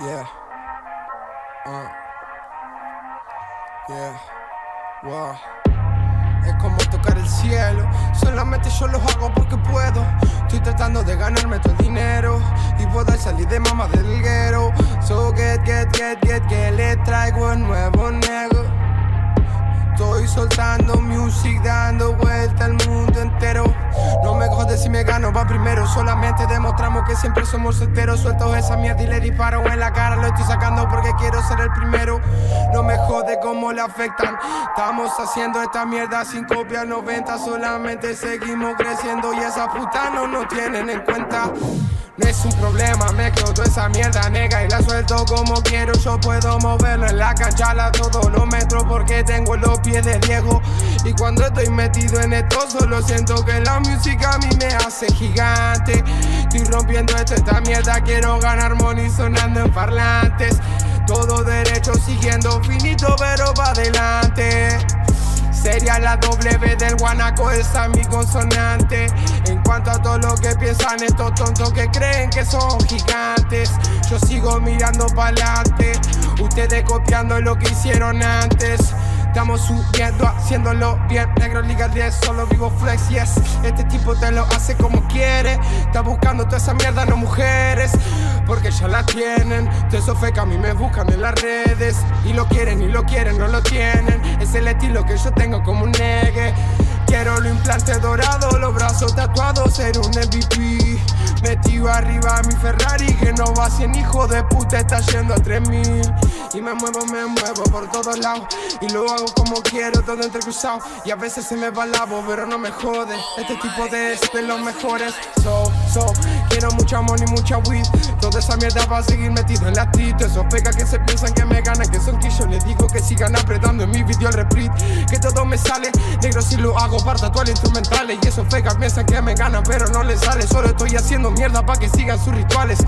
Yeah. Uh. Yeah. Wow. Es como tocar el cielo. Solamente yo lo hago porque puedo. Estoy tratando de ganarme todo el dinero y poder salir de mamá del guero. So get, get, get, get, que le traigo el nuevo nego. Estoy soltando music, dando vuelta al mundo entero. No me jode si me gano, va primero. Solamente que siempre somos solteros. Suelto esa mierda y le disparo en la cara. Lo estoy sacando porque quiero ser el primero. No me jode cómo le afectan. Estamos haciendo esta mierda sin copia 90. Solamente seguimos creciendo y esa puta no nos tienen en cuenta. No es un problema, me quedo esa mierda nega y la suelto como quiero. Yo puedo moverlo en la cancha a todos los metros porque tengo los pies de Diego. Y cuando estoy metido en esto, solo siento que la música a mí me hace gigante. Rompiendo esto, esta mierda, quiero ganar money sonando en parlantes. Todo derecho siguiendo finito, pero va adelante. Sería la W del guanaco, esa mi consonante. En cuanto a todo lo que piensan estos tontos que creen que son gigantes, yo sigo mirando para adelante. Ustedes copiando lo que hicieron antes. Estamos subiendo, haciéndolo bien. Negro Liga 10, solo vivo flex, yes. Este tipo te lo hace como quiere. Está buscando toda esa mierda, no mujeres. Porque ya la tienen. Esos que a mí me buscan en las redes. Y lo quieren, y lo quieren, no lo tienen. Es el estilo que yo tengo como un negue. Quiero lo implante dorado, los brazos tatuados, ser un MVP. Metido arriba a mi Ferrari que no va a 100 hijo de puta, está yendo a 3000. Y me muevo, me muevo por todos lados. Y lo hago como quiero, todo entrecruzado. Y a veces se me va el labo, pero no me jode. Este tipo de es de los mejores. So, so, quiero mucho amor y mucha weed. Toda esa mierda va a seguir metido en la tit. Esos pecas que se piensan que me video el. Que todo me sale, negro si lo hago para tatuar instrumentales. Y esos pecas piensan que me ganan, pero no les sale. Solo estoy haciendo mierda para que sigan sus rituales.